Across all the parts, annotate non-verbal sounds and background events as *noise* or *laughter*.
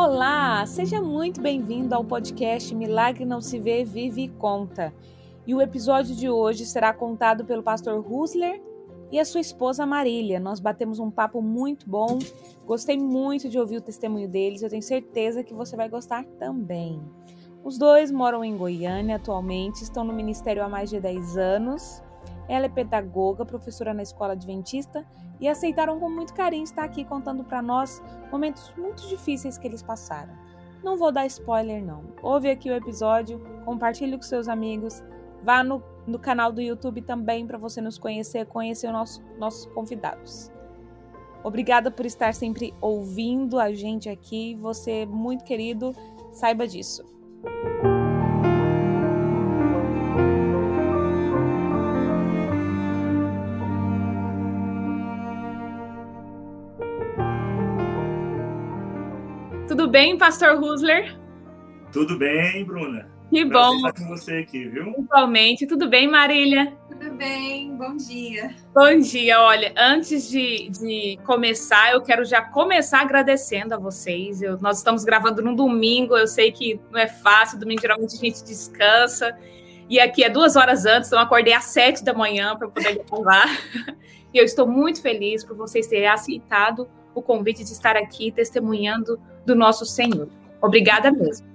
Olá, seja muito bem-vindo ao podcast Milagre Não Se Vê, Vive e Conta. E o episódio de hoje será contado pelo pastor Husler e a sua esposa Marília. Nós batemos um papo muito bom, gostei muito de ouvir o testemunho deles, eu tenho certeza que você vai gostar também. Os dois moram em Goiânia atualmente, estão no ministério há mais de 10 anos. Ela é pedagoga, professora na escola adventista e aceitaram com muito carinho estar aqui contando para nós momentos muito difíceis que eles passaram. Não vou dar spoiler não. Ouve aqui o episódio, compartilhe com seus amigos, vá no, no canal do YouTube também para você nos conhecer, conhecer os nosso, nossos convidados. Obrigada por estar sempre ouvindo a gente aqui. Você é muito querido, saiba disso. Tudo bem, Pastor Husler? Tudo bem, Bruna. Que bom. estar com você aqui, viu? Igualmente. Tudo bem, Marília? Tudo bem, bom dia. Bom dia. Olha, antes de, de começar, eu quero já começar agradecendo a vocês. Eu, nós estamos gravando no domingo, eu sei que não é fácil, domingo geralmente a gente descansa. E aqui é duas horas antes, então eu acordei às sete da manhã para poder gravar. *laughs* E eu estou muito feliz por vocês terem aceitado o convite de estar aqui testemunhando do nosso Senhor. Obrigada mesmo.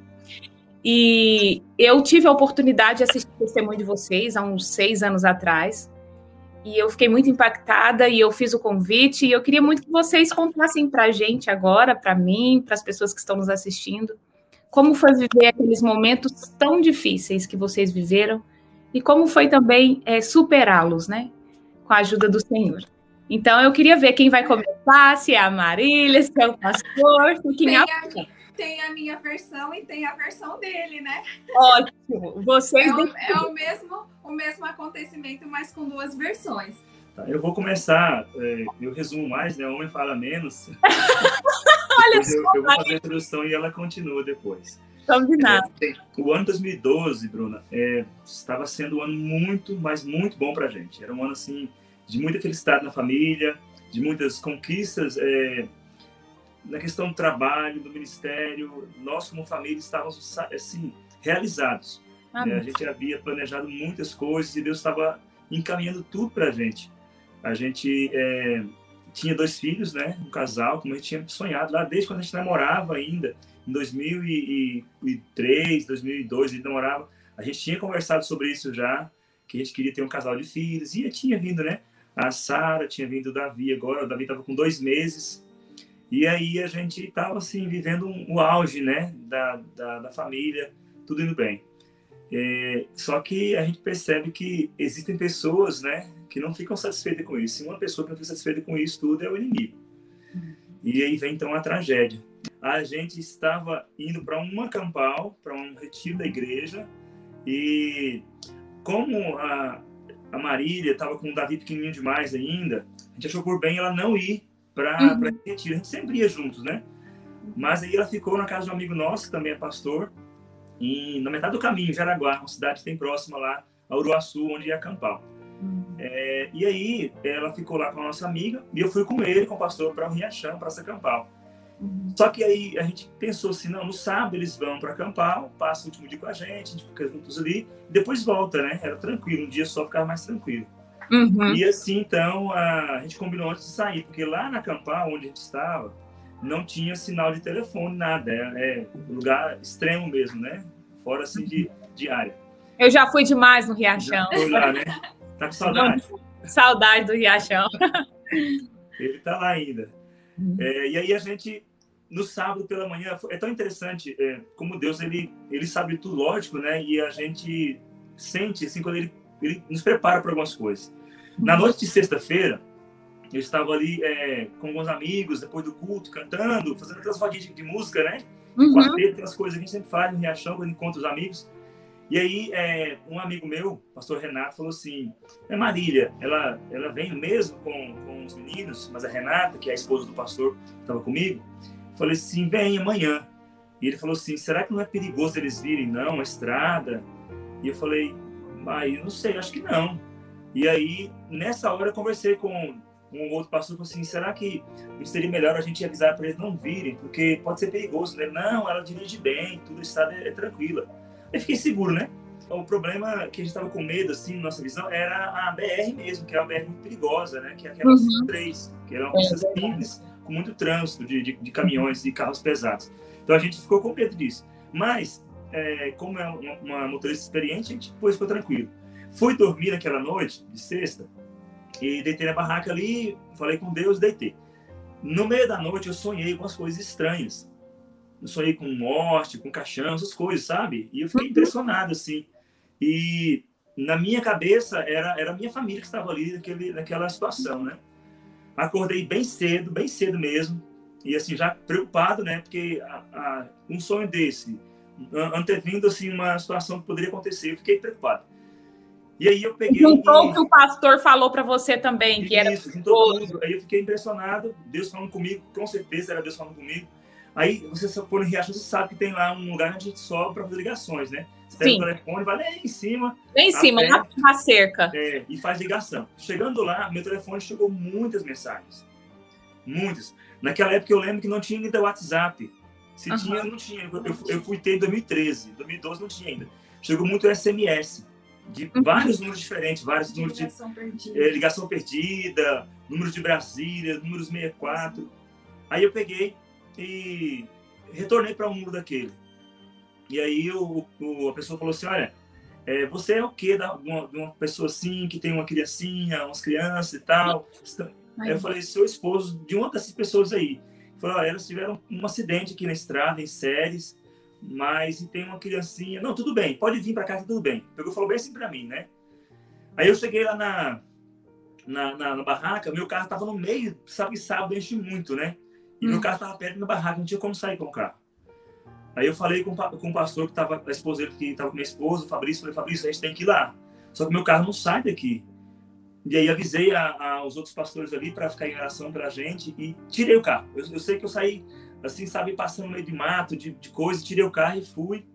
E eu tive a oportunidade de assistir o testemunho de vocês há uns seis anos atrás. E eu fiquei muito impactada e eu fiz o convite. E eu queria muito que vocês contassem para a gente agora, para mim, para as pessoas que estão nos assistindo, como foi viver aqueles momentos tão difíceis que vocês viveram e como foi também é, superá-los, né? Com a ajuda do Senhor. Então, eu queria ver quem vai começar, se é a Marília, se é o pastor, quem tem, a, tem a minha versão e tem a versão dele, né? Ótimo. Vocês é, o, é o, mesmo, o mesmo acontecimento, mas com duas versões. Tá, eu vou começar, é, eu resumo mais, né? O homem fala menos. *laughs* Olha só. Eu, eu, vou fazer a introdução e ela continua depois. Combinado. É, o ano 2012, Bruna, é, estava sendo um ano muito, mas muito bom para a gente. Era um ano, assim, de muita felicidade na família, de muitas conquistas é, na questão do trabalho, do ministério. Nós, como família, estávamos assim realizados. Né? A gente havia planejado muitas coisas e Deus estava encaminhando tudo para a gente. A gente é, tinha dois filhos, né? Um casal, como a gente tinha sonhado lá desde quando a gente namorava ainda, em 2003, 2002, a gente namorava. A gente tinha conversado sobre isso já, que a gente queria ter um casal de filhos, e tinha vindo, né? A Sara tinha vindo o Davi agora, o Davi estava com dois meses, e aí a gente estava assim, vivendo um, o auge, né, da, da, da família, tudo indo bem. É, só que a gente percebe que existem pessoas, né, que não ficam satisfeitas com isso. E uma pessoa que não fica satisfeita com isso tudo é o inimigo. E aí vem então a tragédia. A gente estava indo para um acampal, para um retiro da igreja, e como a, a Marília estava com o Davi pequenininho demais ainda, a gente achou por bem ela não ir para uhum. retiro. A gente sempre ia juntos, né? Mas aí ela ficou na casa de um amigo nosso, que também é pastor, em, na metade do caminho, em Jaraguá, uma cidade que tem próxima lá, a Uruaçu, onde ia acampar. Uhum. É, e aí ela ficou lá com a nossa amiga e eu fui com ele, com o pastor, para o Riachão, para acampar. Uhum. Só que aí a gente pensou assim, não, no sábado eles vão para acampar, passa o último dia com a gente, a gente fica juntos ali, depois volta, né? Era tranquilo, um dia só ficava mais tranquilo. Uhum. E assim, então, a, a, gente combinou antes de sair, porque lá na acampar, onde a gente estava, não tinha sinal de telefone, nada. É, é lugar extremo mesmo, né? Fora, assim, de, de área. Eu já fui demais no Riachão. Já lá, né? Tá com saudade? saudade do Riachão. Ele tá lá ainda. Uhum. É, e aí a gente, no sábado pela manhã, é tão interessante é, como Deus, ele, ele sabe tudo, lógico, né? E a gente sente, assim, quando ele, ele nos prepara para algumas coisas. Na noite de sexta-feira, eu estava ali é, com alguns amigos, depois do culto, cantando, fazendo aquelas rodinhas de, de música, né? Uhum. Quarteto, aquelas coisas que a gente sempre faz no Riachão, quando encontra os amigos. E aí, é, um amigo meu, pastor Renato, falou assim: é Marília, ela, ela vem mesmo com, com os meninos, mas a Renata, que é a esposa do pastor, estava comigo, falei assim: vem amanhã. E ele falou assim: será que não é perigoso eles virem, não, a estrada? E eu falei: ah, eu não sei, acho que não. E aí, nessa hora, eu conversei com um outro pastor falou assim: será que seria melhor a gente avisar para eles não virem? Porque pode ser perigoso. Né? Não, ela dirige bem, tudo estado é, é tranquila. Aí fiquei seguro, né? O problema que a gente estava com medo, assim, nossa visão, era a BR mesmo, que é uma BR muito perigosa, né? Que é aquela uhum. 3, que era uma pista simples, com muito trânsito de, de, de caminhões e carros pesados. Então a gente ficou com medo disso. Mas, é, como é uma, uma, motorista experiente, a gente depois ficou tranquilo. Fui dormir naquela noite, de sexta, e deitei na barraca ali, falei com Deus, deitei. No meio da noite eu sonhei com as coisas estranhas. Eu sonhei com morte, com caixão, essas coisas, sabe? E eu fiquei uhum. impressionado, assim. E na minha cabeça era, era a minha família que estava ali naquele, naquela situação, né? Acordei bem cedo, bem cedo mesmo. E assim, já preocupado, né? Porque a, a, um sonho desse, antevindo assim uma situação que poderia acontecer, eu fiquei preocupado. E aí eu peguei. Juntou o que o pastor falou para você também, que Isso, era. Juntou tudo. Aí eu fiquei impressionado, Deus falando comigo, com certeza era Deus falando comigo. Aí você for no Riacho, você sabe que tem lá um lugar onde a gente sobe para fazer ligações, né? Você pega Sim. o telefone, vai lá em cima. Lá em cima, lá na cerca. É, e faz ligação. Chegando lá, meu telefone chegou muitas mensagens. Muitas. Naquela época eu lembro que não tinha ainda WhatsApp. Se uhum. tinha, não tinha. Eu, eu fui ter em 2013. 2012 não tinha ainda. Chegou muito SMS de uhum. vários números diferentes, vários números de ligação perdida. É, ligação perdida, números de Brasília, números 64. Aí eu peguei e retornei para um número daquele. E aí o, o, a pessoa falou assim, olha, é, você é o quê da, uma, de uma pessoa assim, que tem uma criancinha, umas crianças e tal? Aí eu falei, sou esposo de uma dessas pessoas aí. Falou, olha, elas tiveram um acidente aqui na estrada, em séries, mas tem uma criancinha. Não, tudo bem, pode vir para casa, tudo bem. Pegou falou bem assim para mim, né? Aí eu cheguei lá na, na, na, na barraca, meu carro estava no meio, sabe que sábado enche muito, né? E hum. meu carro estava perto da barraca, não tinha como sair com o carro. Aí eu falei com, com o pastor que estava, a esposa que estava com minha esposa, o Fabrício, falei, Fabrício, a gente tem que ir lá. Só que meu carro não sai daqui. E aí avisei aos outros pastores ali para ficar em oração para a gente e tirei o carro. Eu, eu, sei que eu saí, assim, sabe, passando no meio de mato, de, de coisa, tirei o carro e fui.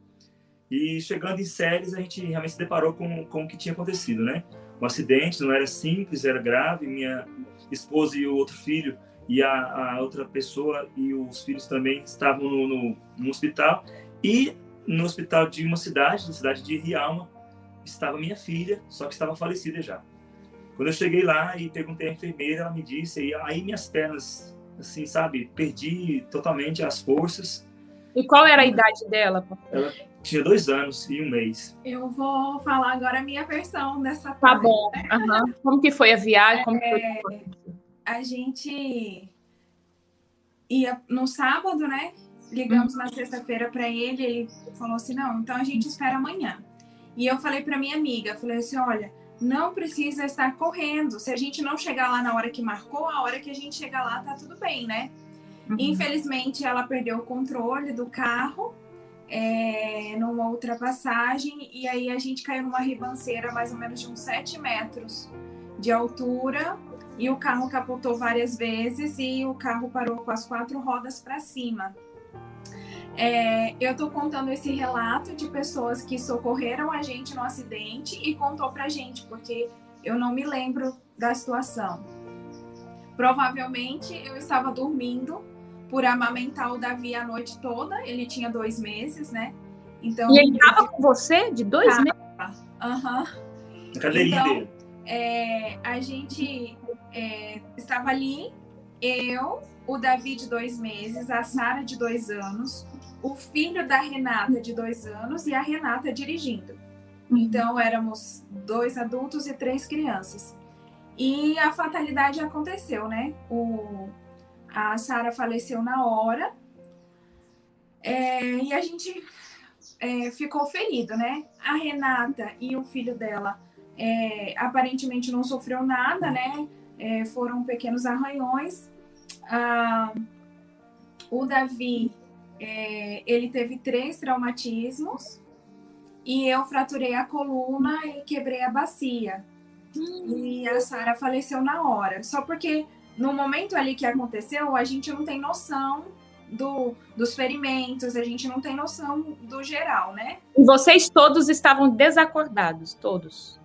E chegando em Séries, a gente realmente se deparou com, com o que tinha acontecido, né? O acidente não era simples, era grave. Minha esposa e o outro filho e a, a outra pessoa e os filhos também estavam no, no, no, hospital. E no hospital de uma cidade, na cidade de Rialma, estava minha filha, só que estava falecida já. Quando eu cheguei lá e perguntei à enfermeira, ela me disse, e aí minhas pernas, assim, sabe, perdi totalmente as forças. E qual era a idade dela? Ela tinha dois anos e um mês. Eu vou falar agora a minha versão dessa Tá parte. bom. Uhum. Como que foi a viagem? Como é, foi? A gente ia no sábado, né? Ligamos uhum. na sexta-feira para ele, ele falou assim: "Não, então a gente espera amanhã". E eu falei para minha amiga, falei assim: "Olha, não precisa estar correndo. Se a gente não chegar lá na hora que marcou, a hora que a gente chegar lá tá tudo bem, né? Uhum. Infelizmente, ela perdeu o controle do carro é, numa ultrapassagem e aí a gente caiu numa ribanceira mais ou menos de uns 7 metros de altura e o carro capotou várias vezes e o carro parou com as quatro rodas para cima. É, eu estou contando esse relato de pessoas que socorreram a gente no acidente e contou para a gente, porque eu não me lembro da situação. Provavelmente eu estava dormindo por amamentar o Davi a noite toda, ele tinha dois meses, né? Então, e ele estava com você de dois tava. meses? Aham. Uhum. Cadeirinha então, dele. É, a gente é, estava ali, eu, o Davi de dois meses, a Sara de dois anos, o filho da Renata de dois anos e a Renata dirigindo. Uhum. Então éramos dois adultos e três crianças. E a fatalidade aconteceu, né? O, a Sara faleceu na hora é, e a gente é, ficou ferido, né? A Renata e o filho dela é, aparentemente não sofreu nada, né? É, foram pequenos arranhões. Ah, o Davi é, ele teve três traumatismos e eu fraturei a coluna e quebrei a bacia. Hum. E a Sara faleceu na hora. Só porque no momento ali que aconteceu, a gente não tem noção do, dos ferimentos, a gente não tem noção do geral, né? E vocês todos estavam desacordados, todos?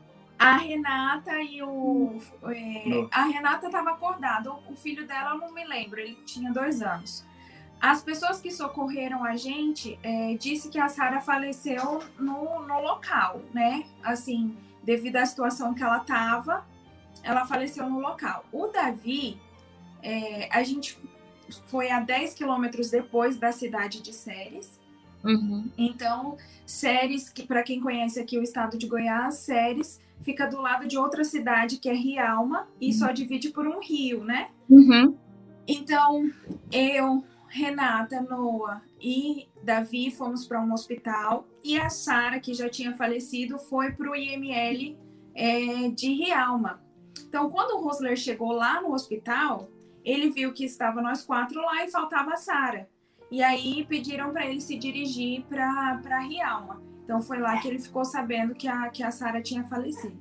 A Renata e o. É, a Renata estava acordada. O filho dela eu não me lembro, ele tinha dois anos. As pessoas que socorreram a gente é, disse que a Sara faleceu no, no local, né? Assim, devido à situação que ela estava, ela faleceu no local. O Davi, é, a gente foi a 10 quilômetros depois da cidade de Séries. Uhum. Então, Séries, que para quem conhece aqui o estado de Goiás, Séries fica do lado de outra cidade que é Rialma e uhum. só divide por um rio, né? Uhum. Então, eu, Renata, Noah e Davi fomos para um hospital e a Sara, que já tinha falecido, foi para o IML é, de Rialma. Então, quando o Rosler chegou lá no hospital, ele viu que estava nós quatro lá e faltava a Sara. E aí pediram para ele se dirigir para Rialma. Então foi lá que ele ficou sabendo que a, que a Sara tinha falecido.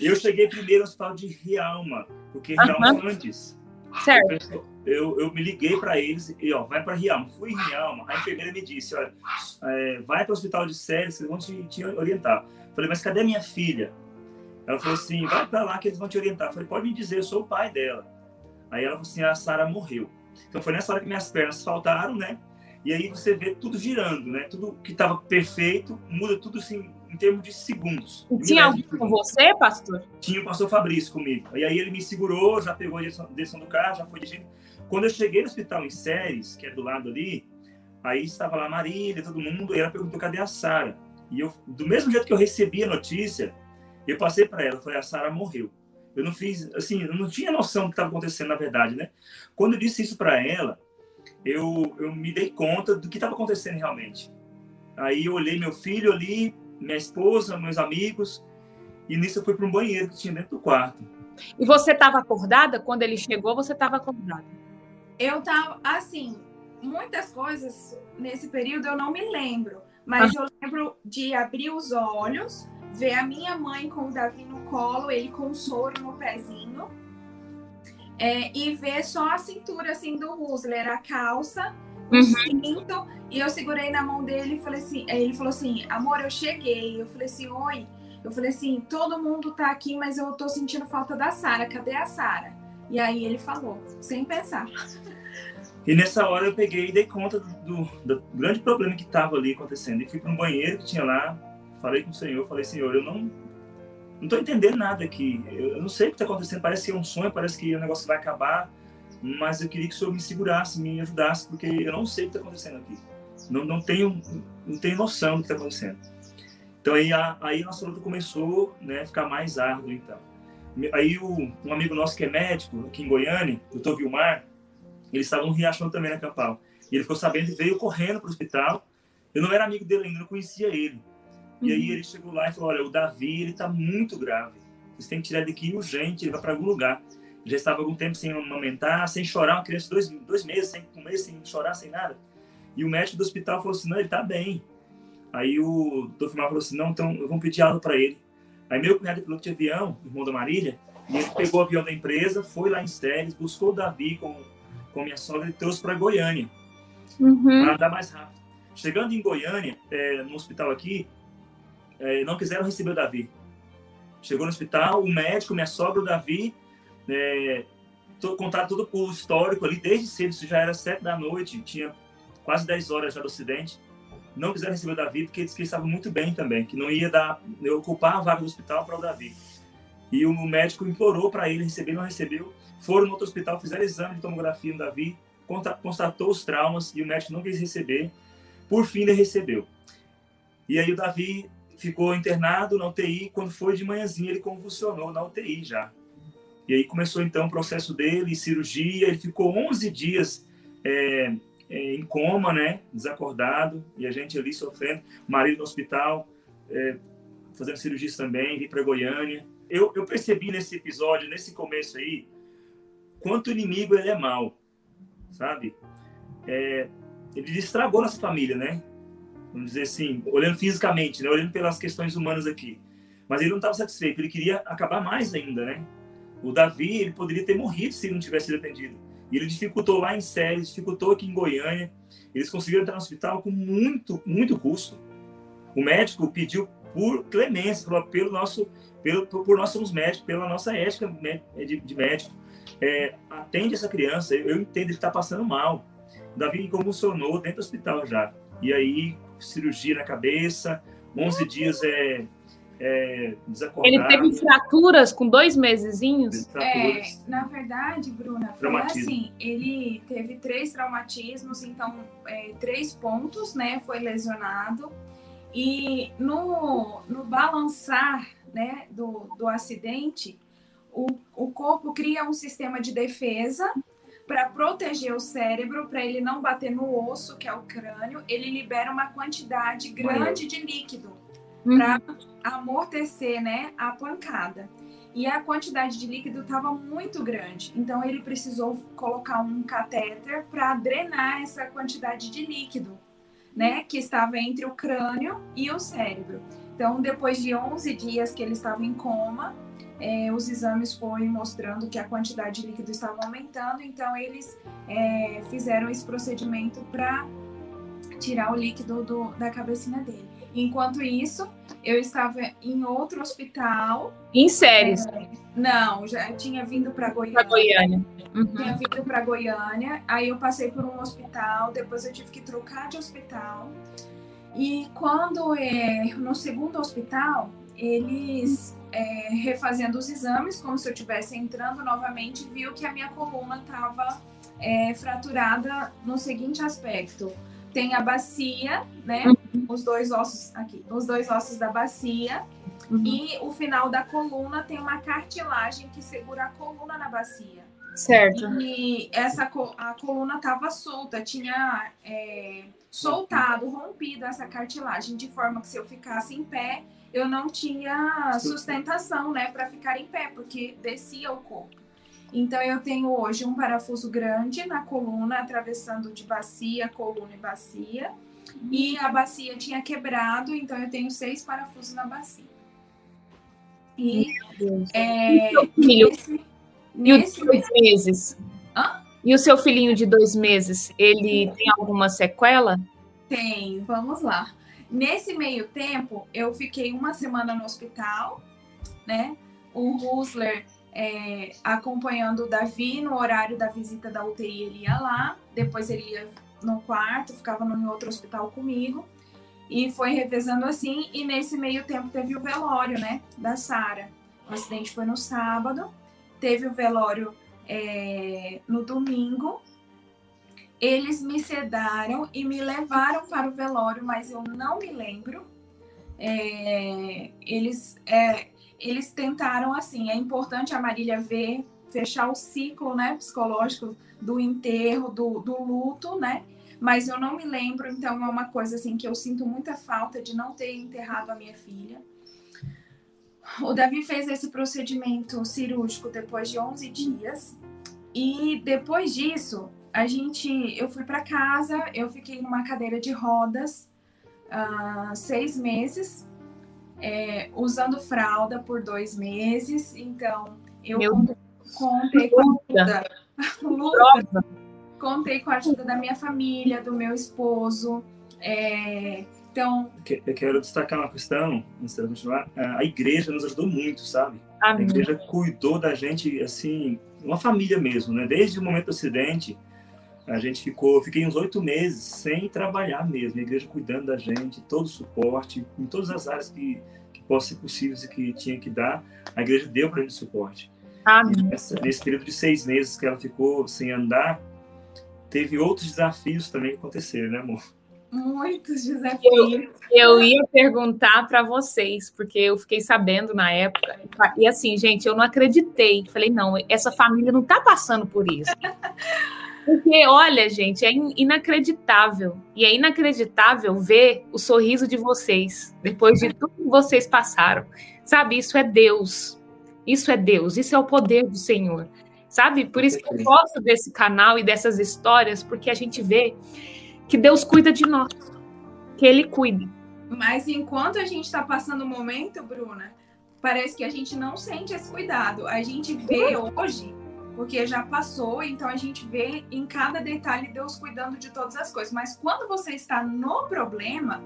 Eu cheguei primeiro no hospital de Rialma, porque Rialma uhum. antes. Certo. Eu, eu me liguei para eles e, ó, vai para Rialma. Fui em Rialma. A enfermeira me disse, olha, é, vai para o hospital de Séries, vocês vão te, te orientar. Falei, mas cadê minha filha? Ela falou assim, vai para lá que eles vão te orientar. falei, pode me dizer, eu sou o pai dela. Aí ela falou assim, a Sara morreu. Então foi nessa hora que minhas pernas faltaram, né? E aí você vê tudo girando, né? Tudo que estava perfeito muda tudo assim em termos de segundos. E tinha alguém com você, pastor? Tinha o pastor Fabrício comigo. E aí ele me segurou, já pegou a direção do carro, já foi dirigindo. Quando eu cheguei no hospital em Séries, que é do lado ali, aí estava lá Marília, todo mundo, e ela perguntou cadê a Sara. E eu, do mesmo jeito que eu recebi a notícia, eu passei para ela, falei, a Sara morreu. Eu não fiz, assim, eu não tinha noção do que estava acontecendo na verdade, né? Quando eu disse isso para ela, eu, eu me dei conta do que estava acontecendo realmente. Aí eu olhei meu filho ali, minha esposa, meus amigos, e nisso eu fui para um banheiro que tinha dentro do quarto. E você estava acordada? Quando ele chegou, você estava acordada? Eu estava, assim, muitas coisas nesse período eu não me lembro, mas ah. eu lembro de abrir os olhos, ver a minha mãe com o Davi no colo, ele com o soro no pezinho, é, e ver só a cintura assim do Husler, a calça, o uhum. cinto, e eu segurei na mão dele e falei assim, ele falou assim, amor, eu cheguei. Eu falei assim, oi. Eu falei assim, todo mundo tá aqui, mas eu tô sentindo falta da Sara. Cadê a Sara? E aí ele falou, sem pensar. E nessa hora eu peguei e dei conta do, do, do grande problema que estava ali acontecendo. E fui para um banheiro que tinha lá, falei com o Senhor, falei, Senhor, eu não não estou entendendo nada aqui. Eu, não sei o que está acontecendo. Parece que é um sonho, parece que o negócio vai acabar. Mas eu queria que o senhor me segurasse, me ajudasse, porque eu não sei o que está acontecendo aqui. Não, não, tenho, não tenho noção do que está acontecendo. Então aí a, aí a nossa luta começou né, a ficar mais árdua, então. Aí o, um amigo nosso que é médico, aqui em Goiânia, o doutor Vilmar, ele estava no Riachão também na Campal. E ele ficou sabendo e veio correndo para o hospital. Eu não era amigo dele ainda, não conhecia ele. E aí uhum. ele chegou lá e falou: Olha, o Davi ele está muito grave. Vocês têm que tirar daqui urgente, ele vai para algum lugar. Ele já estava algum tempo sem amamentar, sem chorar, uma criança de dois, dois meses, sem comer, sem chorar, sem nada. E o médico do hospital falou assim: Não, ele está bem. Aí o doutor Filmar falou assim: Não, então vamos pedir algo para ele. Aí meu cunhado é piloto de avião, irmão da Marília, e ele pegou o avião da empresa, foi lá em Stéres, buscou o Davi com, com minha sogra e trouxe para Goiânia, uhum. para andar mais rápido. Chegando em Goiânia, é, no hospital aqui, é, não quiseram receber o Davi. Chegou no hospital, o médico, minha sogra, o Davi, é, contaram todo o histórico ali, desde cedo, isso já era sete da noite, tinha quase dez horas já do acidente. Não quiseram receber o Davi, porque eles que estava muito bem também, que não ia dar, ocupar a vaga do hospital para o Davi. E o médico implorou para ele receber, não recebeu. Foram no outro hospital, fizeram exame de tomografia no Davi, constatou os traumas e o médico não quis receber. Por fim, ele recebeu. E aí o Davi ficou internado na UTI. Quando foi de manhãzinha, ele convulsionou na UTI já. E aí começou então o processo dele, cirurgia. Ele ficou 11 dias é, é, em coma, né? Desacordado. E a gente ali sofrendo. Marido no hospital, é, fazendo cirurgias também. Vim para Goiânia. Eu, eu percebi nesse episódio, nesse começo aí, quanto o inimigo ele é mau, sabe? É, ele estragou nossa família, né? Vamos dizer assim, olhando fisicamente, né? olhando pelas questões humanas aqui. Mas ele não estava satisfeito, ele queria acabar mais ainda, né? O Davi, ele poderia ter morrido se não tivesse sido atendido. E ele dificultou lá em Séries, dificultou aqui em Goiânia. Eles conseguiram entrar no hospital com muito, muito custo. O médico pediu por clemência, pelo nosso, pelo, por nós somos médicos, pela nossa ética de, de médico. É, atende essa criança, eu entendo, ele está passando mal. O Davi convulsionou dentro do hospital já. E aí, cirurgia na cabeça, 11 dias é, é Ele teve fraturas com dois mesezinhos? É, na verdade, Bruna, foi assim, ele teve três traumatismos, então é, três pontos, né, foi lesionado. E no, no balançar né, do, do acidente, o, o corpo cria um sistema de defesa para proteger o cérebro, para ele não bater no osso, que é o crânio. Ele libera uma quantidade grande de líquido uhum. para amortecer né, a pancada. E a quantidade de líquido estava muito grande, então ele precisou colocar um catéter para drenar essa quantidade de líquido né, que estava entre o crânio e o cérebro. Então, depois de 11 dias que ele estava em coma, é, os exames foram mostrando que a quantidade de líquido estava aumentando, então eles é, fizeram esse procedimento para tirar o líquido do, da cabecinha dele. Enquanto isso, eu estava em outro hospital. Em séries? É, não, já tinha vindo para Goiânia. Para Goiânia. Uhum. Tinha vindo para Goiânia. Aí eu passei por um hospital, depois eu tive que trocar de hospital. E quando é, no segundo hospital, eles é, refazendo os exames, como se eu estivesse entrando novamente, viu que a minha coluna estava é, fraturada no seguinte aspecto tem a bacia, né? Uhum. Os dois ossos aqui, os dois ossos da bacia. Uhum. E o final da coluna tem uma cartilagem que segura a coluna na bacia. Certo. E essa a coluna estava solta, tinha é, soltado, rompido essa cartilagem, de forma que se eu ficasse em pé, eu não tinha sustentação, né, para ficar em pé, porque descia o corpo. Então, eu tenho hoje um parafuso grande na coluna, atravessando de bacia, coluna e bacia. E a bacia tinha quebrado, então eu tenho seis parafusos na bacia. E, é, e o filho? Nesse, e dois meses? Hã? E o seu filhinho de dois meses, ele tem alguma sequela? Tem, vamos lá. Nesse meio tempo, eu fiquei uma semana no hospital, né? O Husler é, acompanhando o Davi no horário da visita da UTI, ele ia lá, depois ele ia no quarto, ficava no outro hospital comigo, e foi revezando assim, e nesse meio tempo teve o velório, né, da Sara. O acidente foi no sábado, teve o velório é, no domingo, eles me sedaram e me levaram para o velório, mas eu não me lembro. É, eles é, eles tentaram assim, é importante a Marília ver, fechar o ciclo, né, psicológico do enterro, do, do luto, né? Mas eu não me lembro, então é uma coisa assim que eu sinto muita falta de não ter enterrado a minha filha. O Davi fez esse procedimento cirúrgico depois de 11 dias. E depois disso, a gente, eu fui para casa, eu fiquei numa cadeira de rodas uh, seis meses é, usando fralda por dois meses. Então, eu Meu contei com a ajuda. *laughs* contei com a ajuda da minha família, do meu esposo. É, então. Eu quero destacar uma questão, antes de continuar. A igreja nos ajudou muito, sabe? Amém. A igreja cuidou da gente, assim, uma família mesmo, né? Desde o momento do acidente, a gente ficou, fiquei uns oito meses sem trabalhar mesmo, a igreja cuidando da gente, todo o suporte, em todas as áreas que, que possam ser possíveis e que tinha que dar, a igreja deu para a gente suporte. Nessa, nesse período de seis meses que ela ficou sem andar, teve outros desafios também que aconteceram, né, amor? Muitos desafios. Eu, eu ia perguntar para vocês, porque eu fiquei sabendo na época. E assim, gente, eu não acreditei. Falei, não, essa família não está passando por isso. *laughs* Porque, olha, gente, é inacreditável. E é inacreditável ver o sorriso de vocês depois de tudo que vocês passaram. Sabe, isso é Deus. Isso é Deus. Isso é o poder do Senhor. Sabe? Por isso que eu gosto desse canal e dessas histórias, porque a gente vê que Deus cuida de nós. Que Ele cuida. Mas enquanto a gente está passando o momento, Bruna, parece que a gente não sente esse cuidado. A gente vê hoje porque já passou, então a gente vê em cada detalhe Deus cuidando de todas as coisas. Mas quando você está no problema,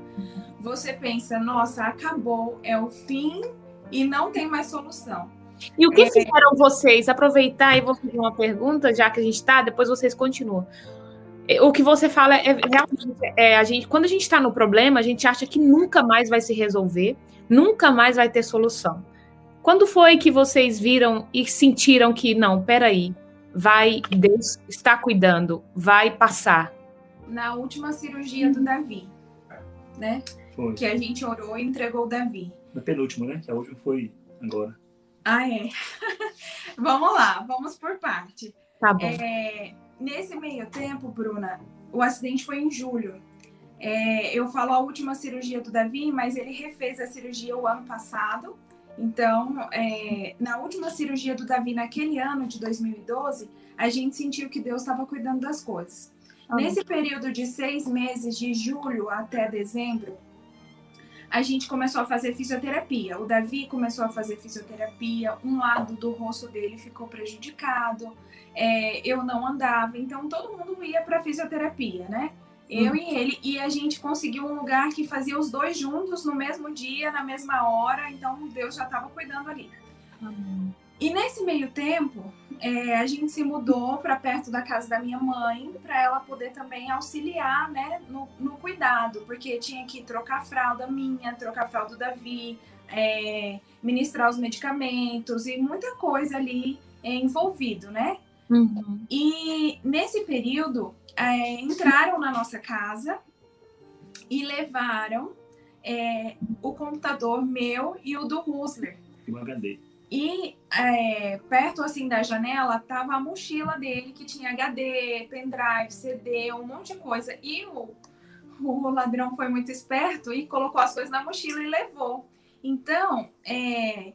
você pensa, nossa, acabou, é o fim e não tem mais solução. E o que é... fizeram vocês? Aproveitar e vou fazer uma pergunta, já que a gente está, depois vocês continuam. É, o que você fala é realmente é, a gente, quando a gente está no problema, a gente acha que nunca mais vai se resolver, nunca mais vai ter solução. Quando foi que vocês viram e sentiram que não, peraí, vai, Deus está cuidando, vai passar? Na última cirurgia do Davi, né? Foi. Que a gente orou e entregou o Davi. Na penúltima, né? Que a última foi agora. Ah, é. *laughs* vamos lá, vamos por parte. Tá bom. É, nesse meio tempo, Bruna, o acidente foi em julho. É, eu falo a última cirurgia do Davi, mas ele refez a cirurgia o ano passado. Então, é, na última cirurgia do Davi, naquele ano de 2012, a gente sentiu que Deus estava cuidando das coisas. Ah. Nesse período de seis meses, de julho até dezembro, a gente começou a fazer fisioterapia. O Davi começou a fazer fisioterapia, um lado do rosto dele ficou prejudicado, é, eu não andava, então todo mundo ia para fisioterapia, né? Eu hum. e ele. E a gente conseguiu um lugar que fazia os dois juntos no mesmo dia, na mesma hora. Então Deus já estava cuidando ali. Hum. E nesse meio tempo, é, a gente se mudou para perto da casa da minha mãe, para ela poder também auxiliar né, no, no, cuidado, porque tinha que trocar a fralda minha, trocar a fralda do Davi, é, ministrar os medicamentos e muita coisa ali é, envolvido, né? Uhum. E nesse período, é, entraram na nossa casa e levaram é, o computador meu e o do Husler. Um HD. E é, perto assim da janela tava a mochila dele que tinha HD, pendrive, CD, um monte de coisa. E o, o ladrão foi muito esperto e colocou as coisas na mochila e levou. Então, é,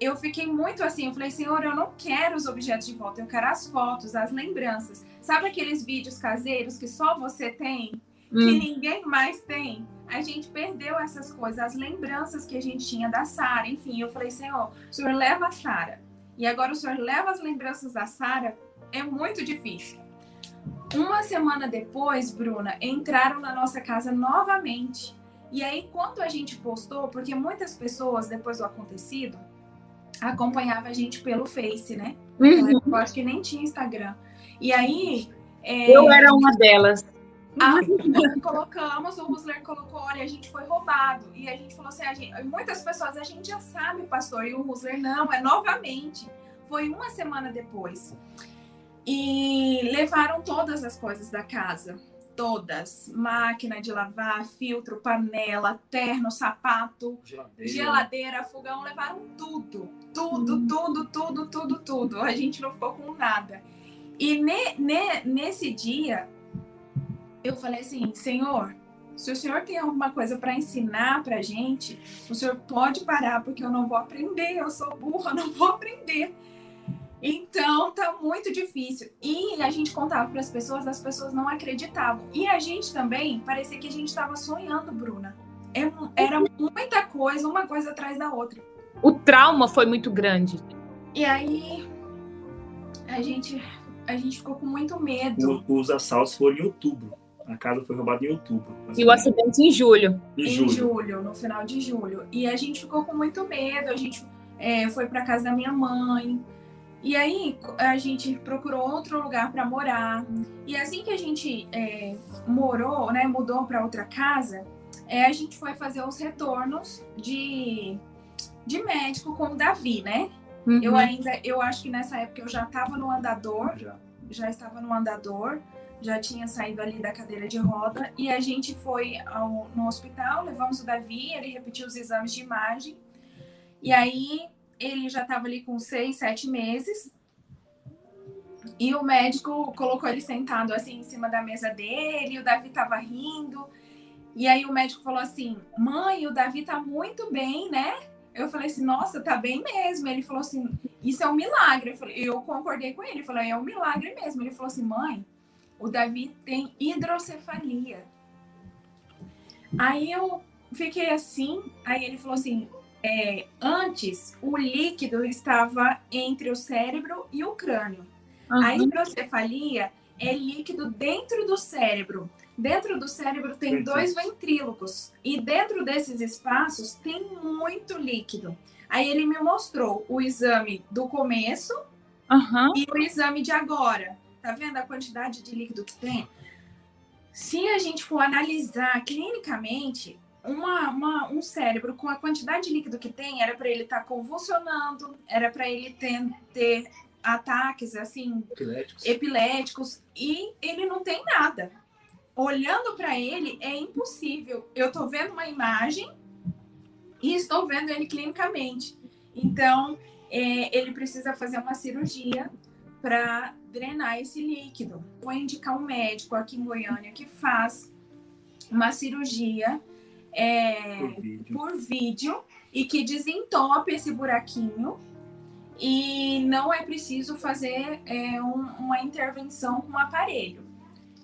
eu fiquei muito assim, eu falei, Senhor, eu não quero os objetos de volta, eu quero as fotos, as lembranças. Sabe aqueles vídeos caseiros que só você tem, hum. que ninguém mais tem? A gente perdeu essas coisas, as lembranças que a gente tinha da Sara. Enfim, eu falei, Senhor, o Senhor leva a Sara. E agora o Senhor leva as lembranças da Sara, é muito difícil. Uma semana depois, Bruna, entraram na nossa casa novamente. E aí, quando a gente postou, porque muitas pessoas, depois do acontecido, acompanhava a gente pelo Face, né? Uhum. Eu acho que nem tinha Instagram. E aí. É... Eu era uma delas. Ah, colocamos, o Rusler colocou, olha, a gente foi roubado. E a gente falou assim, gente, muitas pessoas, a gente já sabe, pastor, e o Rusler não, é novamente. Foi uma semana depois. E levaram todas as coisas da casa todas: máquina de lavar, filtro, panela, terno, sapato, geladeira, geladeira fogão, levaram tudo, tudo, hum. tudo, tudo, tudo, tudo. A gente não ficou com nada. E ne, ne, nesse dia, eu falei assim: Senhor, se o senhor tem alguma coisa para ensinar para gente, o senhor pode parar, porque eu não vou aprender, eu sou burra, *laughs* não vou aprender. Então tá muito difícil. E a gente contava para as pessoas, as pessoas não acreditavam. E a gente também parecia que a gente estava sonhando, Bruna. É era muita coisa, uma coisa atrás da outra. O trauma foi muito grande. E aí a gente a gente ficou com muito medo. Os assaltos foram em outubro. A casa foi roubada em outubro. E o acidente em julho. Em, em julho. julho. no final de julho. E a gente ficou com muito medo. A gente é, foi para casa da minha mãe. E aí a gente procurou outro lugar para morar. E assim que a gente é, morou, né, mudou para outra casa, é, a gente foi fazer os retornos de, de médico com o Davi, né? Uhum. Eu ainda, eu acho que nessa época eu já estava no andador, já. já estava no andador, já tinha saído ali da cadeira de roda e a gente foi ao, no hospital, levamos o Davi, ele repetiu os exames de imagem. E aí ele já estava ali com seis, sete meses. E o médico colocou ele sentado assim em cima da mesa dele, o Davi estava rindo. E aí o médico falou assim: "Mãe, o Davi tá muito bem, né?" Eu falei assim: "Nossa, tá bem mesmo". Ele falou assim: "Isso é um milagre". Eu, falei, eu concordei com ele, ele falou: "É um milagre mesmo". Ele falou assim: "Mãe, o Davi tem hidrocefalia". Aí eu fiquei assim, aí ele falou assim: é, antes o líquido estava entre o cérebro e o crânio. Uhum. A hidrocefalia é líquido dentro do cérebro. Dentro do cérebro tem Entendi. dois ventrílocos e dentro desses espaços tem muito líquido. Aí ele me mostrou o exame do começo uhum. e o exame de agora. Tá vendo a quantidade de líquido que tem? Se a gente for analisar clinicamente, uma, uma, um cérebro com a quantidade de líquido que tem, era para ele estar tá convulsionando, era para ele ter, ter ataques assim epiléticos. epiléticos e ele não tem nada. Olhando para ele é impossível. Eu estou vendo uma imagem e estou vendo ele clinicamente. Então é, ele precisa fazer uma cirurgia para drenar esse líquido. Vou indicar um médico aqui em Goiânia que faz uma cirurgia é, por, vídeo. por vídeo e que desentope esse buraquinho e não é preciso fazer é, um, uma intervenção com o aparelho.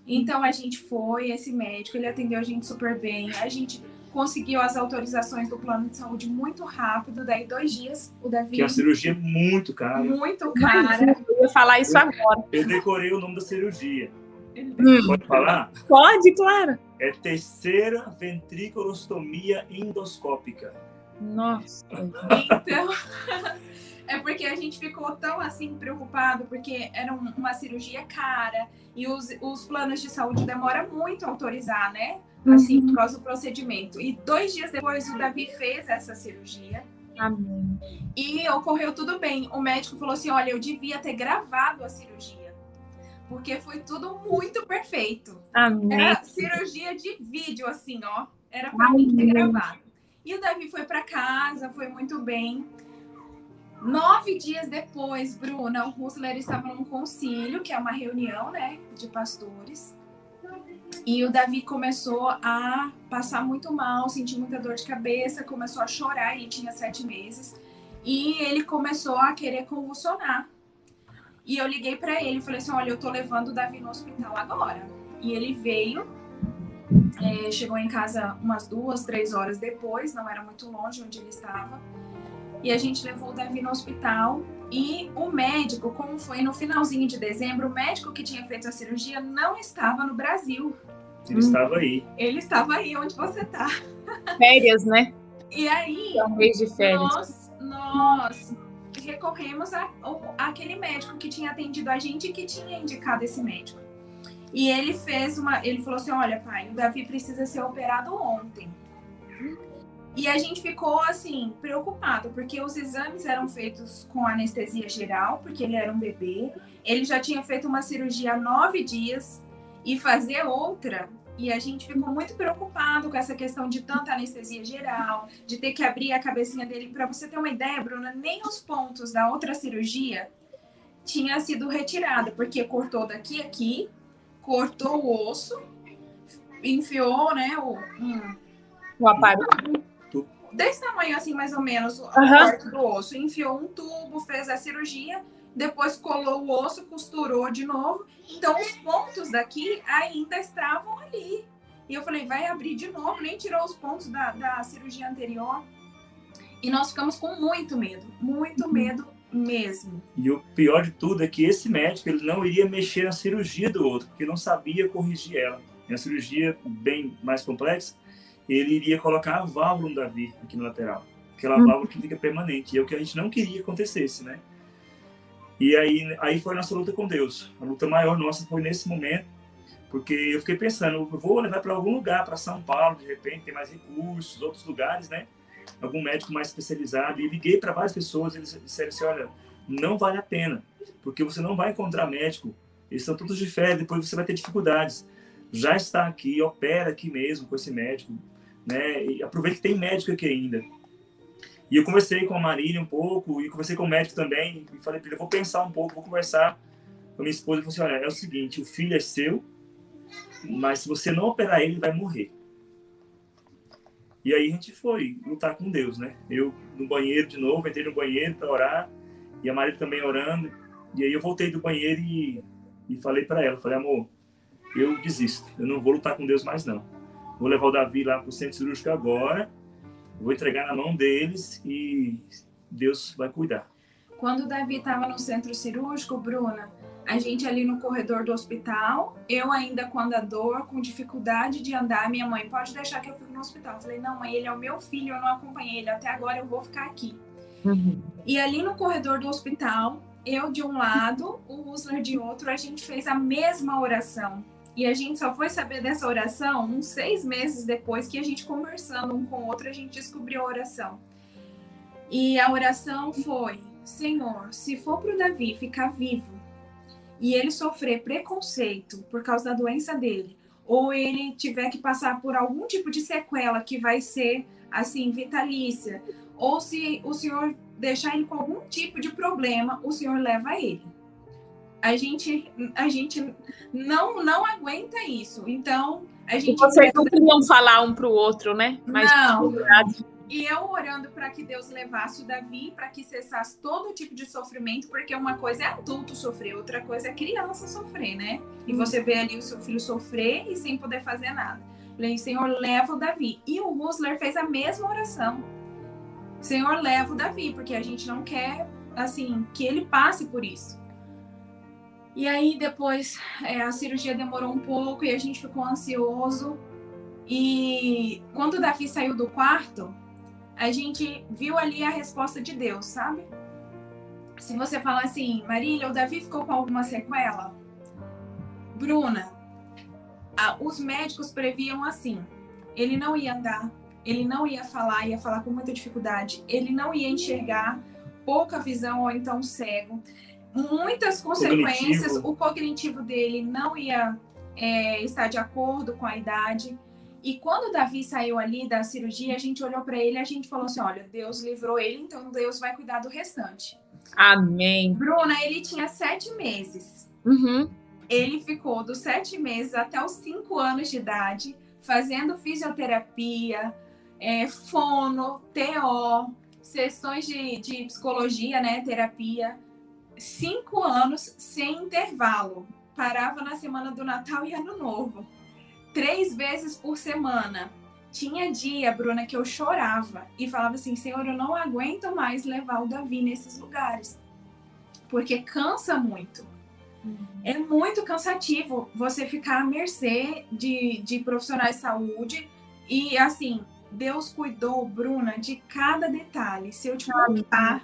Então a gente foi, esse médico, ele atendeu a gente super bem, a gente conseguiu as autorizações do plano de saúde muito rápido, daí dois dias o Davi. Que a cirurgia é muito cara. Muito cara. Eu ia falar isso eu, agora. Eu decorei o nome da cirurgia. Hum. Pode falar? Pode, claro. É terceira ventriculostomia endoscópica. Nossa. Então, *laughs* é porque a gente ficou tão assim preocupado, porque era uma cirurgia cara e os, os planos de saúde demoram muito a autorizar, né? Assim, uhum. por causa do procedimento. E dois dias depois, o Davi fez essa cirurgia. Amém. E ocorreu tudo bem. O médico falou assim: olha, eu devia ter gravado a cirurgia. Porque foi tudo muito perfeito. Amém. Era cirurgia de vídeo, assim, ó. Era para mim ter gravado. E o Davi foi para casa, foi muito bem. Nove dias depois, Bruna, o Russler estava num concílio, que é uma reunião, né, de pastores. E o Davi começou a passar muito mal, sentir muita dor de cabeça, começou a chorar, ele tinha sete meses. E ele começou a querer convulsionar. E eu liguei para ele e falei assim: olha, eu tô levando o Davi no hospital agora. E ele veio, é, chegou em casa umas duas, três horas depois, não era muito longe onde ele estava. E a gente levou o Davi no hospital. E o médico, como foi no finalzinho de dezembro, o médico que tinha feito a cirurgia não estava no Brasil. Ele hum. estava aí. Ele estava aí onde você está. Férias, né? E aí, é um mês de férias. nós, nós recorremos a, aquele médico que tinha atendido a gente e que tinha indicado esse médico. E ele fez uma. Ele falou assim: olha, pai, o Davi precisa ser operado ontem. E a gente ficou assim, preocupado, porque os exames eram feitos com anestesia geral, porque ele era um bebê. Ele já tinha feito uma cirurgia há nove dias e fazer outra. E a gente ficou muito preocupado com essa questão de tanta anestesia geral, de ter que abrir a cabecinha dele. Para você ter uma ideia, Bruna, nem os pontos da outra cirurgia tinha sido retirada, porque cortou daqui aqui, cortou o osso, enfiou, né, o, um, o aparelho desse tamanho assim, mais ou menos, a uhum. parte do osso. Enfiou um tubo, fez a cirurgia, depois colou o osso, costurou de novo. Então, os pontos daqui ainda estavam ali. E eu falei, vai abrir de novo, nem tirou os pontos da, da cirurgia anterior. E nós ficamos com muito medo, muito uhum. medo mesmo. E o pior de tudo é que esse médico ele não iria mexer na cirurgia do outro, porque não sabia corrigir ela. É uma cirurgia bem mais complexa ele iria colocar a válvula no Davi aqui no lateral. Aquela hum. válvula que fica permanente. E é o que a gente não queria que acontecesse, né? E aí, aí foi a nossa luta com Deus. A luta maior nossa foi nesse momento, porque eu fiquei pensando, eu vou levar para algum lugar, para São Paulo, de repente, tem mais recursos, outros lugares, né? Algum médico mais especializado. E liguei para várias pessoas, eles disseram assim: olha, não vale a pena, porque você não vai encontrar médico, eles estão todos de férias, depois você vai ter dificuldades. Já está aqui, opera aqui mesmo com esse médico, né? E aproveita que tem médico aqui ainda. E eu conversei com a Marília um pouco, e conversei com o médico também, e falei para ele, vou pensar um pouco, vou conversar com a minha esposa, e falei assim, olha, é o seguinte, o filho é seu, mas se você não operar ele, vai morrer. E aí a gente foi lutar com Deus, né? Eu no banheiro de novo, entrei no banheiro para orar, e a Marília também orando, e aí eu voltei do banheiro e, e falei para ela, falei, amor, eu desisto, eu não vou lutar com Deus mais não Vou levar o Davi lá para o centro cirúrgico agora. Vou entregar na mão deles e Deus vai cuidar. Quando o Davi estava no centro cirúrgico, Bruna, A gente ali no corredor do hospital, eu ainda com andador, com dificuldade de andar, minha mãe, pode deixar que eu fique no hospital. Eu falei, não, mãe, ele é o meu filho, eu não acompanhei ele até agora, eu vou ficar aqui. Uhum. E ali no corredor do hospital, eu de um lado, o Usler de outro, a gente fez a mesma oração. E a gente só foi saber dessa oração uns seis meses depois que a gente conversando um com o outro, a gente descobriu a oração. E a oração foi: Senhor, se for para o Davi ficar vivo e ele sofrer preconceito por causa da doença dele, ou ele tiver que passar por algum tipo de sequela que vai ser assim vitalícia, ou se o Senhor deixar ele com algum tipo de problema, o Senhor leva ele. A gente, a gente não, não aguenta isso. Então, a gente. E vocês não queriam falar um para o outro, né? Mas não. E eu orando para que Deus levasse o Davi, para que cessasse todo tipo de sofrimento, porque uma coisa é adulto sofrer, outra coisa é criança sofrer, né? E hum. você vê ali o seu filho sofrer e sem poder fazer nada. Falei, Senhor, leva o Davi. E o Husler fez a mesma oração. Senhor, leva o Davi, porque a gente não quer, assim, que ele passe por isso. E aí depois é, a cirurgia demorou um pouco e a gente ficou ansioso. E quando o Davi saiu do quarto, a gente viu ali a resposta de Deus, sabe? Se você falar assim, Marília, o Davi ficou com alguma sequela? Bruna, a, os médicos previam assim: ele não ia andar, ele não ia falar, ia falar com muita dificuldade, ele não ia enxergar, pouca visão ou então cego. Muitas consequências, cognitivo. o cognitivo dele não ia é, estar de acordo com a idade. E quando o Davi saiu ali da cirurgia, a gente olhou para ele e a gente falou assim: olha, Deus livrou ele, então Deus vai cuidar do restante. Amém. Bruna, ele tinha sete meses. Uhum. Ele ficou dos sete meses até os cinco anos de idade, fazendo fisioterapia, é, fono, TO, sessões de, de psicologia, né, terapia. Cinco anos sem intervalo. Parava na semana do Natal e Ano Novo três vezes por semana. Tinha dia, Bruna, que eu chorava e falava assim: Senhor, eu não aguento mais levar o Davi nesses lugares, porque cansa muito. Uhum. É muito cansativo você ficar à mercê de, de profissionais de saúde. E assim, Deus cuidou, Bruna, de cada detalhe. Se eu te contar,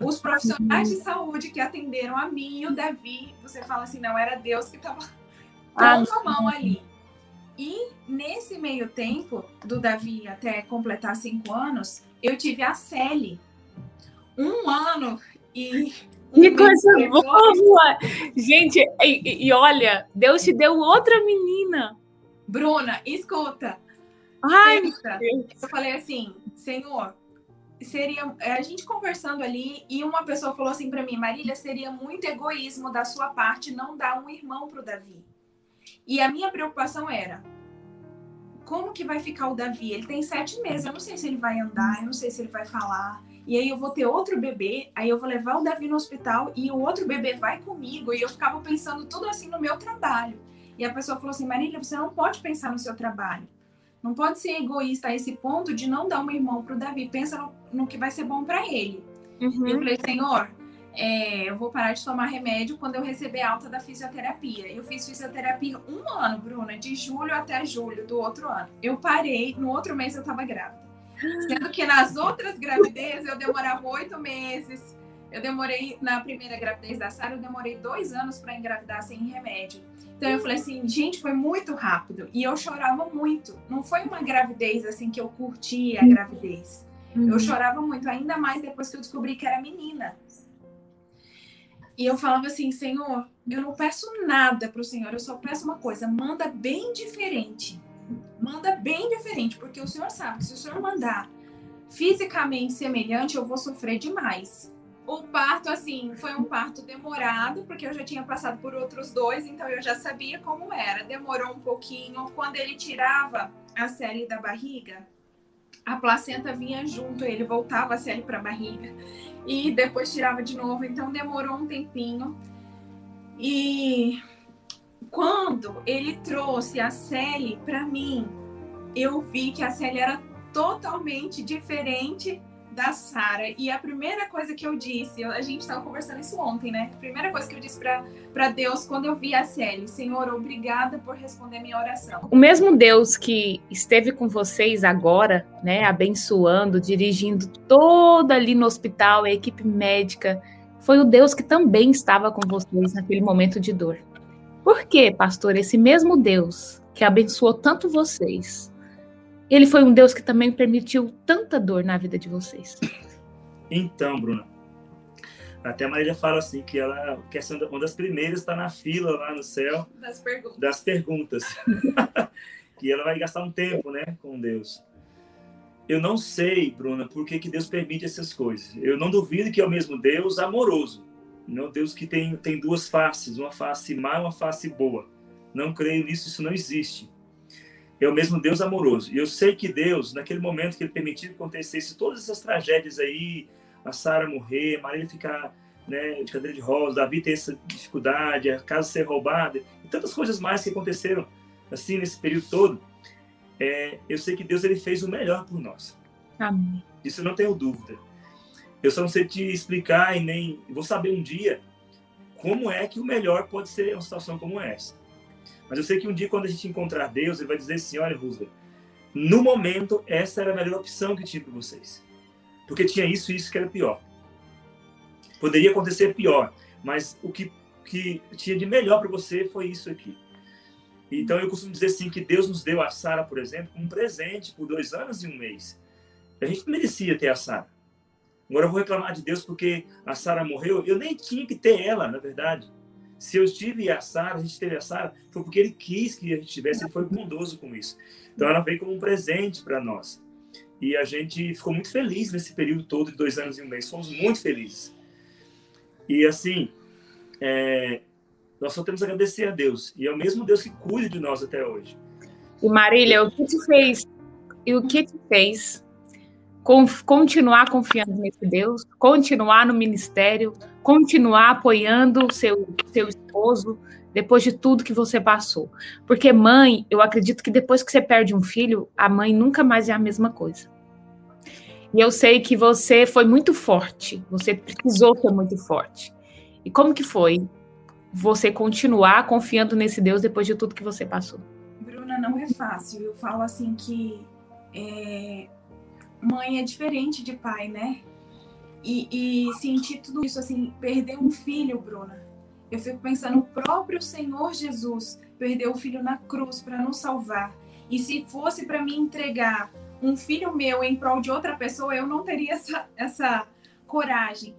os profissionais de saúde que atenderam a mim e o Davi, você fala assim: não, era Deus que estava *laughs* pondo a mão ali. E nesse meio tempo, do Davi até completar cinco anos, eu tive a Sally. Um ano e. *laughs* Que coisa boa! Gente, e, e, olha, Deus te deu outra menina. Bruna, escuta. Ai, eu falei assim, Senhor, seria a gente conversando ali e uma pessoa falou assim para mim, Marília, seria muito egoísmo da sua parte não dar um irmão para o Davi. E a minha preocupação era: como que vai ficar o Davi? Ele tem sete meses, eu não sei se ele vai andar, eu não sei se ele vai falar. E aí eu vou ter outro bebê, aí eu vou levar o Davi no hospital e o outro bebê vai comigo. E eu ficava pensando tudo assim no meu trabalho. E a pessoa falou assim: Marília, você não pode pensar no seu trabalho. Não pode ser egoísta a esse ponto de não dar um irmão para o Davi. Pensa no, no, que vai ser bom para ele. Uhum. Eu falei, Senhor, é, eu vou parar de tomar remédio quando eu receber alta da fisioterapia. Eu fiz fisioterapia um ano, Bruna, de julho até julho do outro ano. Eu parei, no outro mês eu estava grávida. Sendo que nas outras gravidezes eu demorava oito meses. Eu demorei, na primeira gravidez da Sara, eu demorei dois anos para engravidar sem remédio. Então eu falei assim, gente, foi muito rápido. E eu chorava muito. Não foi uma gravidez assim que eu curti a gravidez. Eu uhum. chorava muito, ainda mais depois que eu descobri que era menina. E eu falava assim, Senhor, eu não peço nada para o Senhor, eu só peço uma coisa, manda bem diferente. Manda bem diferente, porque o Senhor sabe que se o Senhor mandar fisicamente semelhante, eu vou sofrer demais. O parto, assim, foi um parto demorado, porque eu já tinha passado por outros dois, então eu já sabia como era. Demorou um pouquinho. Quando ele tirava a série da barriga, a placenta vinha junto, ele voltava a série para a barriga e depois tirava de novo, então demorou um tempinho. E quando ele trouxe a Sally para mim, eu vi que a Sally era totalmente diferente da Sara. E a primeira coisa que eu disse, a gente estava conversando isso ontem, né? A primeira coisa que eu disse para Deus quando eu vi a Célia, Senhor, obrigada por responder minha oração. O mesmo Deus que esteve com vocês agora, né, abençoando, dirigindo toda ali no hospital, a equipe médica, foi o Deus que também estava com vocês naquele momento de dor. Por que, pastor, esse mesmo Deus que abençoou tanto vocês, ele foi um Deus que também permitiu tanta dor na vida de vocês. Então, Bruna, até a Marília fala assim que ela quer ser uma das primeiras está na fila lá no céu das perguntas. Das perguntas. que *laughs* ela vai gastar um tempo, né, com Deus. Eu não sei, Bruna, por que, que Deus permite essas coisas. Eu não duvido que é o mesmo Deus amoroso. Não Deus que tem, tem duas faces, uma face má e uma face boa. Não creio nisso, isso não existe é o mesmo Deus amoroso. E eu sei que Deus, naquele momento que ele permitiu que acontecesse todas essas tragédias aí, a Sara morrer, a Maria ficar né, de cadeira de rosa, Davi ter essa dificuldade, a casa ser roubada, e tantas coisas mais que aconteceram assim nesse período todo, é, eu sei que Deus ele fez o melhor por nós. Amém. Isso eu não tenho dúvida. Eu só não sei te explicar e nem vou saber um dia como é que o melhor pode ser uma situação como essa. Mas eu sei que um dia, quando a gente encontrar Deus, ele vai dizer assim: olha, Rusda, no momento, essa era a melhor opção que tinha para vocês. Porque tinha isso e isso que era pior. Poderia acontecer pior, mas o que, que tinha de melhor para você foi isso aqui. Então eu costumo dizer assim que Deus nos deu a Sara, por exemplo, um presente por dois anos e um mês. A gente merecia ter a Sara. Agora eu vou reclamar de Deus porque a Sara morreu. Eu nem tinha que ter ela, na verdade. Se eu tive a Sara, a gente teve a Sara, foi porque ele quis que a gente tivesse, ele foi bondoso com isso. Então ela veio como um presente para nós. E a gente ficou muito feliz nesse período todo de dois anos e um mês. Fomos muito felizes. E assim, é, nós só temos a agradecer a Deus. E é o mesmo Deus que cuida de nós até hoje. E Marília, o que te fez? E o que te fez continuar confiando nesse Deus, continuar no ministério, continuar apoiando seu seu esposo depois de tudo que você passou. Porque mãe, eu acredito que depois que você perde um filho, a mãe nunca mais é a mesma coisa. E eu sei que você foi muito forte, você precisou ser muito forte. E como que foi você continuar confiando nesse Deus depois de tudo que você passou? Bruna, não é fácil. Eu falo assim que é, mãe é diferente de pai, né? E, e sentir tudo isso, assim, perder um filho, Bruna. Eu fico pensando, o próprio Senhor Jesus perdeu o filho na cruz para nos salvar. E se fosse para me entregar um filho meu em prol de outra pessoa, eu não teria essa, essa coragem.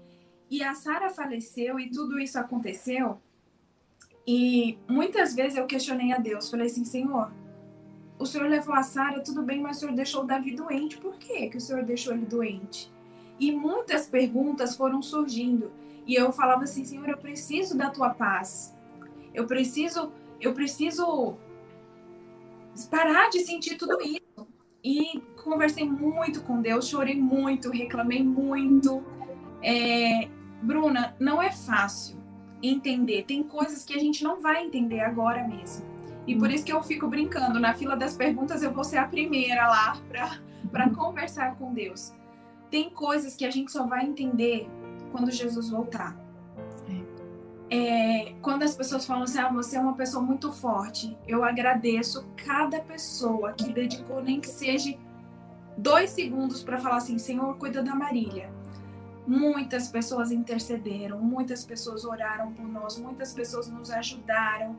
E a Sara faleceu e tudo isso aconteceu. E muitas vezes eu questionei a Deus, falei assim, Senhor, o senhor levou a Sara, tudo bem, mas o senhor deixou o Davi doente. Por que que o senhor deixou ele doente? E muitas perguntas foram surgindo. E eu falava assim, Senhor, eu preciso da tua paz. Eu preciso, eu preciso parar de sentir tudo isso. E conversei muito com Deus, chorei muito, reclamei muito. É, Bruna, não é fácil entender. Tem coisas que a gente não vai entender agora mesmo. E por isso que eu fico brincando. Na fila das perguntas, eu vou ser a primeira lá para *laughs* conversar com Deus. Tem coisas que a gente só vai entender quando Jesus voltar. É, quando as pessoas falam assim, ah, você é uma pessoa muito forte, eu agradeço cada pessoa que dedicou nem que seja dois segundos para falar assim, Senhor, cuida da Marília. Muitas pessoas intercederam, muitas pessoas oraram por nós, muitas pessoas nos ajudaram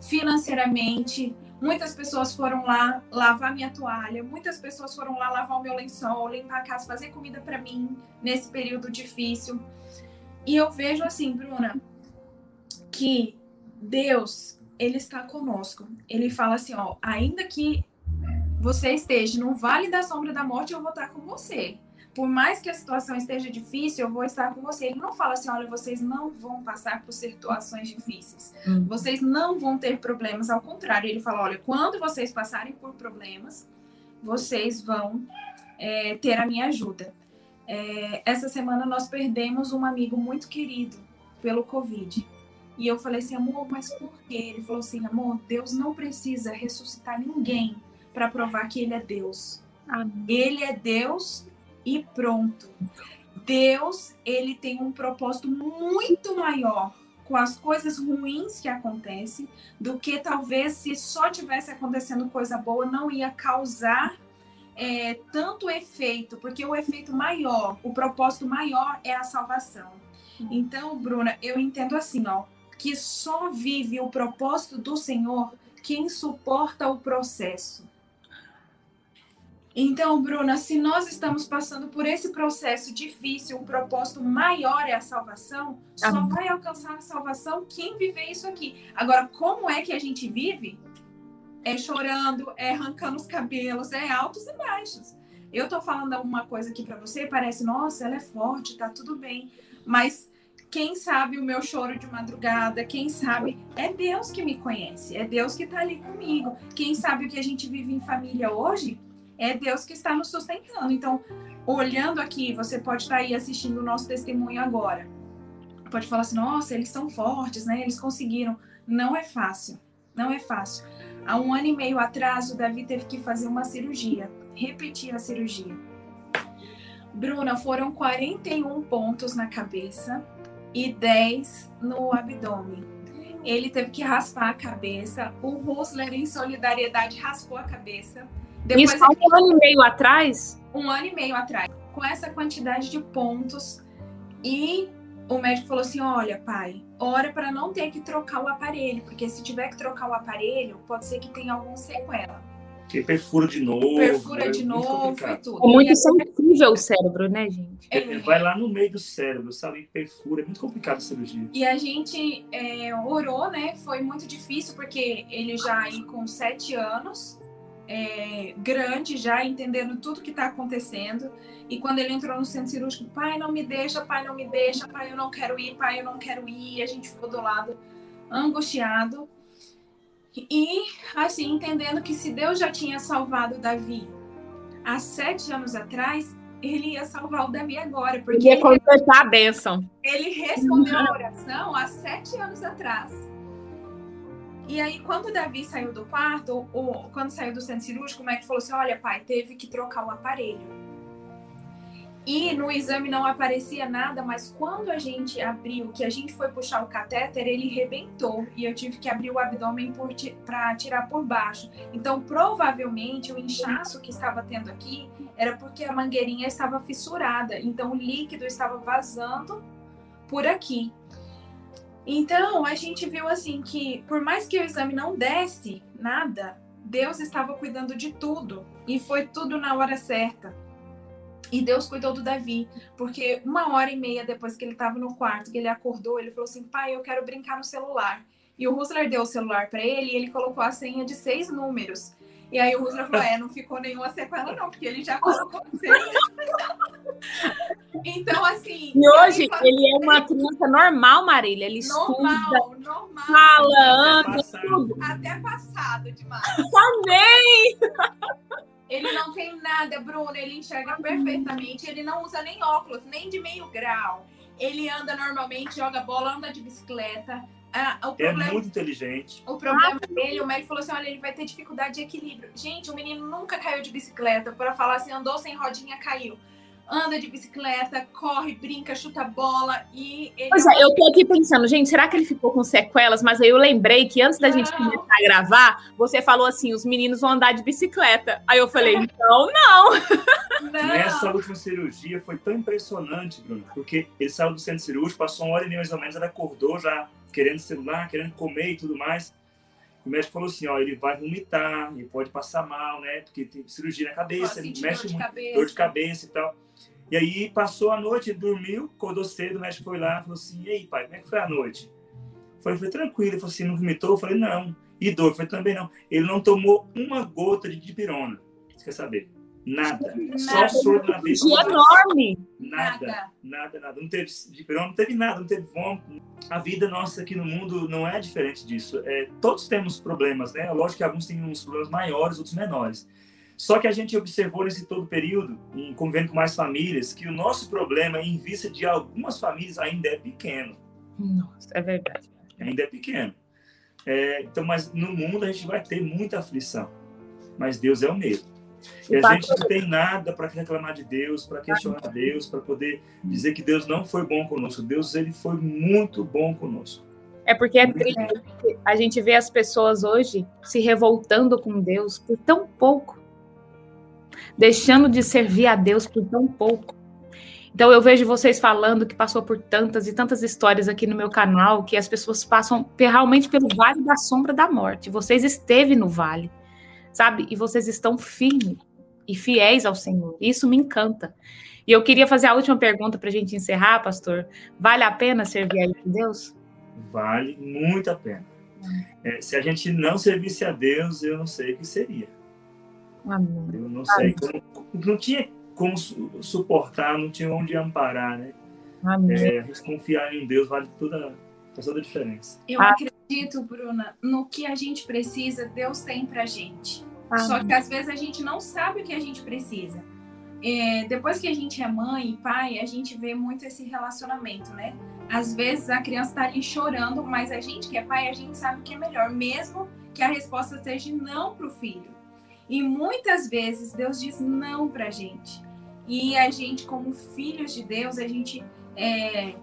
financeiramente. Muitas pessoas foram lá lavar minha toalha, muitas pessoas foram lá lavar o meu lençol, limpar a casa, fazer comida para mim nesse período difícil. E eu vejo assim, Bruna, que Deus, ele está conosco. Ele fala assim, ó, ainda que você esteja no vale da sombra da morte, eu vou estar com você por mais que a situação esteja difícil, eu vou estar com você. Ele não fala assim, olha, vocês não vão passar por situações difíceis. Hum. Vocês não vão ter problemas. Ao contrário, ele fala, olha, quando vocês passarem por problemas, vocês vão é, ter a minha ajuda. É, essa semana nós perdemos um amigo muito querido pelo Covid. E eu falei assim, amor, mas por quê? Ele falou assim, amor, Deus não precisa ressuscitar ninguém para provar que ele é Deus. Amém. Ele é Deus e pronto. Deus, ele tem um propósito muito maior com as coisas ruins que acontecem do que talvez se só tivesse acontecendo coisa boa não ia causar é, tanto efeito, porque o efeito maior, o propósito maior é a salvação. Então, Bruna, eu entendo assim, ó, que só vive o propósito do Senhor quem suporta o processo. Então, Bruna, se nós estamos passando por esse processo difícil, o propósito maior é a salvação, só vai alcançar a salvação quem viver isso aqui. Agora, como é que a gente vive? É chorando, é arrancando os cabelos, é altos e baixos. Eu tô falando uma coisa aqui para você, parece, nossa, ela é forte, tá tudo bem. Mas quem sabe o meu choro de madrugada, quem sabe é Deus que me conhece, é Deus que está ali comigo. Quem sabe o que a gente vive em família hoje é Deus que está nos sustentando. Então, olhando aqui, você pode estar aí assistindo o nosso testemunho agora. Pode falar assim: nossa, eles são fortes, né? Eles conseguiram. Não é fácil, não é fácil. Há um ano e meio atrás, o Davi teve que fazer uma cirurgia, repetir a cirurgia. Bruna, foram 41 pontos na cabeça e 10 no abdômen. Ele teve que raspar a cabeça. O Rosler, em solidariedade, raspou a cabeça. Depois Isso um ano e meio atrás? Um ano e meio atrás. Com essa quantidade de pontos. E o médico falou assim: olha, pai, ora para não ter que trocar o aparelho, porque se tiver que trocar o aparelho, pode ser que tenha alguma sequela. Que perfura de novo. Perfura né? de novo e tudo. É muito sensível o cérebro, né, gente? É, vai lá no meio do cérebro, sabe? Perfura. É muito complicado a cirurgia. E a gente é, orou, né? Foi muito difícil, porque ele já aí com sete anos, é, grande já, entendendo tudo que está acontecendo. E quando ele entrou no centro cirúrgico, pai, não me deixa, pai, não me deixa, pai, eu não quero ir, pai, eu não quero ir. E a gente ficou do lado angustiado. E, assim, entendendo que se Deus já tinha salvado Davi há sete anos atrás, ele ia salvar o Davi agora. Porque ia completar a bênção. Ele respondeu a oração há sete anos atrás. E aí, quando o Davi saiu do quarto, ou quando saiu do centro cirúrgico, o médico falou assim: Olha, pai, teve que trocar o aparelho. E no exame não aparecia nada, mas quando a gente abriu, que a gente foi puxar o catéter, ele rebentou e eu tive que abrir o abdômen para tirar por baixo. Então, provavelmente o inchaço que estava tendo aqui era porque a mangueirinha estava fissurada, então o líquido estava vazando por aqui. Então, a gente viu assim que por mais que o exame não desse nada, Deus estava cuidando de tudo e foi tudo na hora certa. E Deus cuidou do Davi, porque uma hora e meia depois que ele estava no quarto, que ele acordou, ele falou assim: pai, eu quero brincar no celular. E o Rusler deu o celular para ele e ele colocou a senha de seis números. E aí o Rusler falou: é, não ficou nenhuma sequela, não, porque ele já colocou senha. então, assim. E hoje ele, ele é uma criança normal, Marília. Ele normal, estuda, normal. Fala, anda, tudo. Até passado demais. Também! Ele não tem nada, Bruno. Ele enxerga perfeitamente. Ele não usa nem óculos, nem de meio grau. Ele anda normalmente, joga bola, anda de bicicleta. Ah, o é problema, é muito inteligente. O problema dele, o médico falou assim: olha, ele vai ter dificuldade de equilíbrio. Gente, o menino nunca caiu de bicicleta. Para falar assim, andou sem rodinha, caiu anda de bicicleta, corre, brinca, chuta bola e ele... Pois é, eu tô aqui pensando, gente, será que ele ficou com sequelas? Mas aí eu lembrei que antes da não. gente começar a gravar, você falou assim, os meninos vão andar de bicicleta. Aí eu falei, *laughs* então não. não. Nessa última cirurgia foi tão impressionante, Bruno, porque ele saiu do centro cirúrgico, passou uma hora e meia mais ou menos, ele acordou já querendo celular, querendo comer e tudo mais. O médico falou assim, ó, ele vai vomitar, ele pode passar mal, né? Porque tem cirurgia na cabeça, ele mexe dor de, dor de cabeça e tal. E aí passou a noite, dormiu, acordou cedo, o médico foi lá, falou assim, e aí, pai, como é que foi a noite? Foi, foi tranquilo, ele falou assim, não vomitou? Eu falei, não. E dor? Foi também não. Ele não tomou uma gota de dipirona. Você quer saber? Nada. nada. Só soro na vez. enorme. Nada, nada, nada, nada. Não teve não teve nada, não teve vômito. A vida nossa aqui no mundo não é diferente disso. É, todos temos problemas, né? Lógico que alguns têm uns problemas maiores, outros menores. Só que a gente observou nesse todo período, em convivendo com mais famílias, que o nosso problema, em vista de algumas famílias, ainda é pequeno. Nossa, é verdade. Ainda é pequeno. É, então, mas no mundo a gente vai ter muita aflição. Mas Deus é o mesmo. E a gente não tem nada para reclamar de Deus, para questionar Deus, para poder dizer que Deus não foi bom conosco. Deus ele foi muito bom conosco. É porque é triste. A gente vê as pessoas hoje se revoltando com Deus por tão pouco, deixando de servir a Deus por tão pouco. Então eu vejo vocês falando que passou por tantas e tantas histórias aqui no meu canal que as pessoas passam realmente pelo vale da sombra da morte. Vocês esteve no vale, sabe? E vocês estão firmes e fiéis ao Senhor. Isso me encanta. E eu queria fazer a última pergunta para a gente encerrar, pastor. Vale a pena servir a Deus? Vale muito a pena. É, se a gente não servisse a Deus, eu não sei o que seria. Amém. Eu não sei. Como, não tinha como suportar, não tinha onde amparar, né? Amém. É, confiar em Deus vale toda, toda a diferença. Eu ah. Acredito, Bruna, no que a gente precisa, Deus tem pra gente. Só que às vezes a gente não sabe o que a gente precisa. É, depois que a gente é mãe e pai, a gente vê muito esse relacionamento, né? Às vezes a criança está ali chorando, mas a gente que é pai, a gente sabe que é melhor, mesmo que a resposta seja não para o filho. E muitas vezes Deus diz não para a gente. E a gente, como filhos de Deus, a gente, é,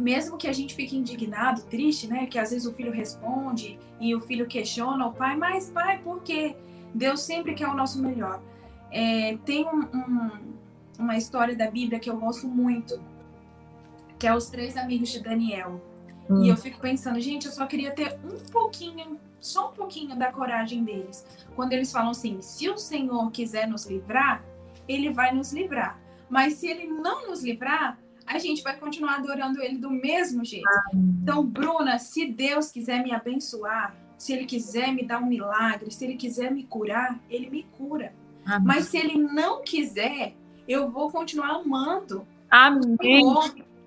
mesmo que a gente fique indignado, triste, né? Que às vezes o filho responde e o filho questiona o pai, mas pai, por quê? Deus sempre quer o nosso melhor. É, tem um, um, uma história da Bíblia que eu gosto muito, que é os três amigos de Daniel. Hum. E eu fico pensando, gente, eu só queria ter um pouquinho, só um pouquinho da coragem deles. Quando eles falam assim: se o Senhor quiser nos livrar, ele vai nos livrar. Mas se ele não nos livrar, a gente vai continuar adorando ele do mesmo jeito. Então, Bruna, se Deus quiser me abençoar, se ele quiser me dar um milagre, se ele quiser me curar, ele me cura. Amém. Mas se ele não quiser, eu vou continuar amando. Amém.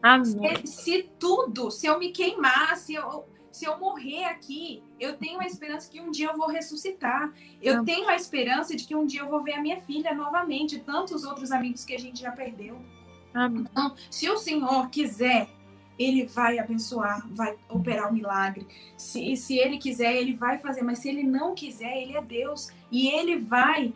Amém. Se, se, tudo, se eu me queimar, se eu, se eu morrer aqui, eu tenho a esperança que um dia eu vou ressuscitar. Eu Amém. tenho a esperança de que um dia eu vou ver a minha filha novamente, tantos outros amigos que a gente já perdeu. Amém. Então, se o Senhor quiser, ele vai abençoar, vai operar o um milagre. Se, se ele quiser, ele vai fazer, mas se ele não quiser, ele é Deus e ele vai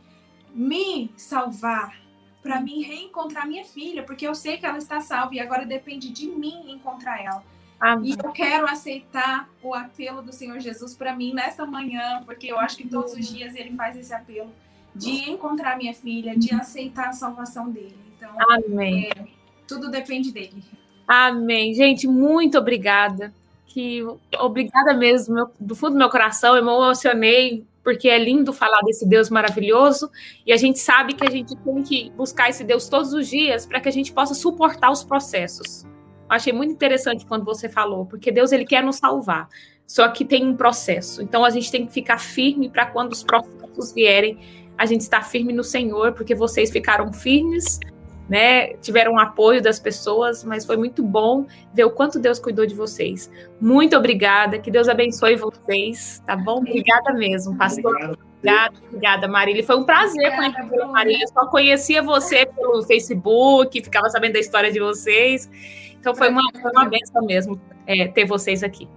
me salvar para mim reencontrar minha filha, porque eu sei que ela está salva e agora depende de mim encontrar ela. Amém. E eu quero aceitar o apelo do Senhor Jesus para mim nessa manhã, porque eu acho que todos os dias ele faz esse apelo de encontrar minha filha, de aceitar a salvação dele. Então, Amém. É, tudo depende dele. Amém. Gente, muito obrigada. Que obrigada mesmo, meu, do fundo do meu coração, eu me emocionei porque é lindo falar desse Deus maravilhoso e a gente sabe que a gente tem que buscar esse Deus todos os dias para que a gente possa suportar os processos. Eu achei muito interessante quando você falou, porque Deus ele quer nos salvar, só que tem um processo. Então a gente tem que ficar firme para quando os processos vierem, a gente estar firme no Senhor, porque vocês ficaram firmes né? Tiveram apoio das pessoas, mas foi muito bom ver o quanto Deus cuidou de vocês. Muito obrigada, que Deus abençoe vocês, tá bom? Obrigada mesmo, pastor. Obrigada, obrigada, Marília. Foi um prazer conhecer a Marília. Eu só conhecia você pelo Facebook, ficava sabendo da história de vocês. Então foi uma, foi uma benção mesmo é, ter vocês aqui.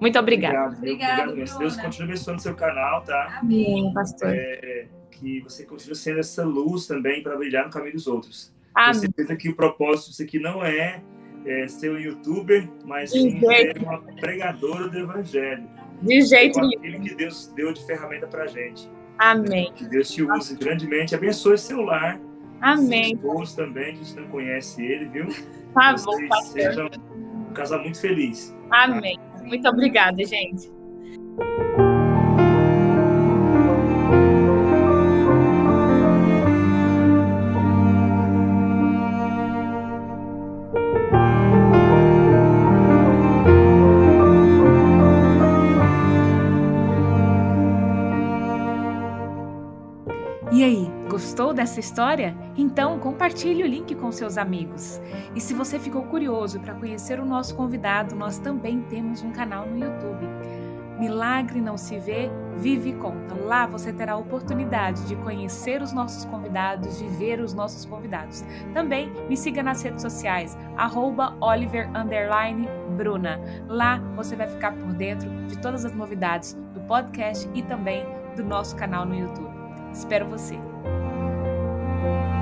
Muito obrigada. Obrigado, obrigado Deus continue abençoando seu canal, tá? Amém, pastor. É, que você continue sendo essa luz também para brilhar no caminho dos outros. Amém. Tenho certeza que o propósito disso aqui não é, é ser um youtuber, mas sim ser uma pregadora do evangelho. De jeito nenhum. Aquilo que Deus deu de ferramenta para gente. Amém. Que Deus te use Amém. grandemente. Abençoe seu lar. Amém. Seu esposo também, que a gente não conhece ele, viu? Tá bom, pastor. Sejam um casal muito feliz. Amém. Tá? Muito obrigada, gente. Dessa história? Então compartilhe o link com seus amigos. E se você ficou curioso para conhecer o nosso convidado, nós também temos um canal no YouTube. Milagre não se vê, vive e conta. Lá você terá a oportunidade de conhecer os nossos convidados, de ver os nossos convidados. Também me siga nas redes sociais, @oliver_bruna. Lá você vai ficar por dentro de todas as novidades do podcast e também do nosso canal no YouTube. Espero você. Thank you.